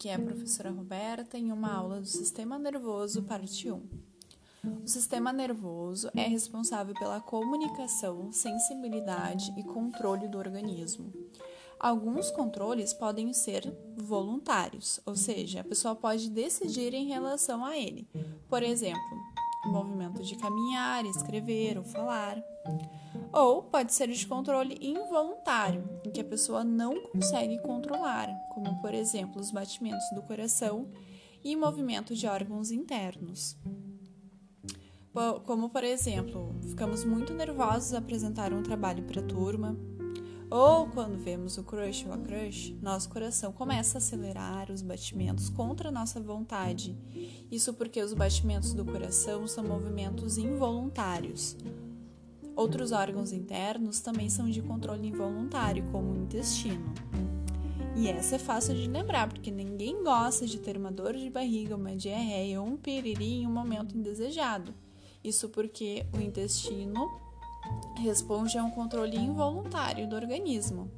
Aqui é a professora Roberta em uma aula do Sistema Nervoso, parte 1. O sistema nervoso é responsável pela comunicação, sensibilidade e controle do organismo. Alguns controles podem ser voluntários, ou seja, a pessoa pode decidir em relação a ele. Por exemplo, o movimento de caminhar, escrever ou falar. Ou pode ser de controle involuntário, em que a pessoa não consegue controlar, como por exemplo os batimentos do coração e movimento de órgãos internos. Como por exemplo, ficamos muito nervosos a apresentar um trabalho para a turma, ou quando vemos o crush ou a crush, nosso coração começa a acelerar os batimentos contra a nossa vontade. Isso porque os batimentos do coração são movimentos involuntários. Outros órgãos internos também são de controle involuntário, como o intestino. E essa é fácil de lembrar, porque ninguém gosta de ter uma dor de barriga, uma diarreia ou um piriri em um momento indesejado. Isso porque o intestino responde a um controle involuntário do organismo.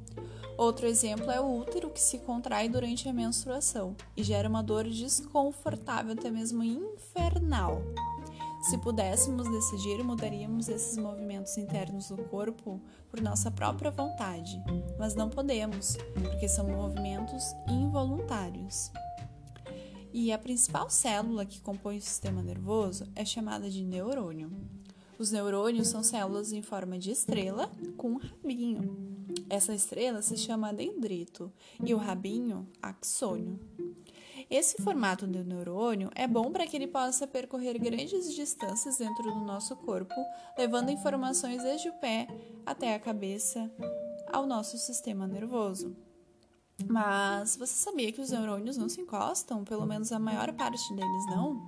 Outro exemplo é o útero que se contrai durante a menstruação e gera uma dor desconfortável, até mesmo infernal. Se pudéssemos decidir, mudaríamos esses movimentos internos do corpo por nossa própria vontade, mas não podemos, porque são movimentos involuntários. E a principal célula que compõe o sistema nervoso é chamada de neurônio. Os neurônios são células em forma de estrela com um rabinho. Essa estrela se chama dendrito e o rabinho axônio. Esse formato do neurônio é bom para que ele possa percorrer grandes distâncias dentro do nosso corpo, levando informações desde o pé até a cabeça ao nosso sistema nervoso. Mas você sabia que os neurônios não se encostam? Pelo menos a maior parte deles não?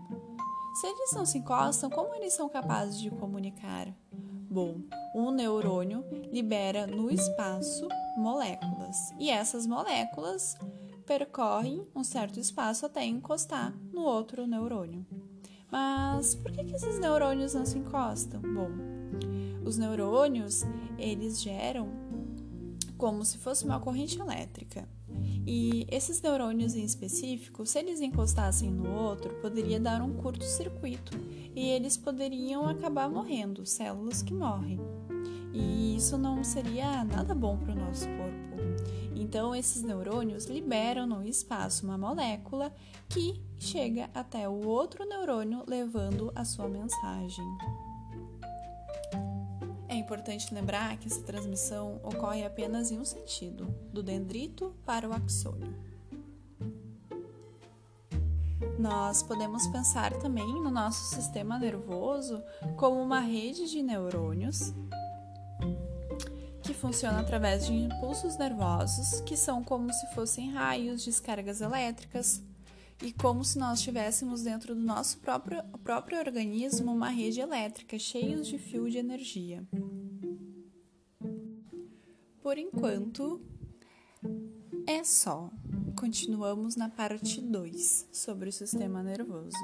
Se eles não se encostam, como eles são capazes de comunicar? Bom, um neurônio libera no espaço moléculas e essas moléculas percorrem um certo espaço até encostar no outro neurônio. Mas por que, que esses neurônios não se encostam? Bom, os neurônios eles geram como se fosse uma corrente elétrica. E esses neurônios em específico, se eles encostassem no outro, poderia dar um curto-circuito e eles poderiam acabar morrendo, células que morrem. E isso não seria nada bom para o nosso corpo. Então, esses neurônios liberam no espaço uma molécula que chega até o outro neurônio levando a sua mensagem. É importante lembrar que essa transmissão ocorre apenas em um sentido, do dendrito para o axônio. Nós podemos pensar também no nosso sistema nervoso como uma rede de neurônios funciona através de impulsos nervosos, que são como se fossem raios, descargas elétricas, e como se nós tivéssemos dentro do nosso próprio, próprio organismo uma rede elétrica cheia de fio de energia. Por enquanto, é só. Continuamos na parte 2 sobre o sistema nervoso.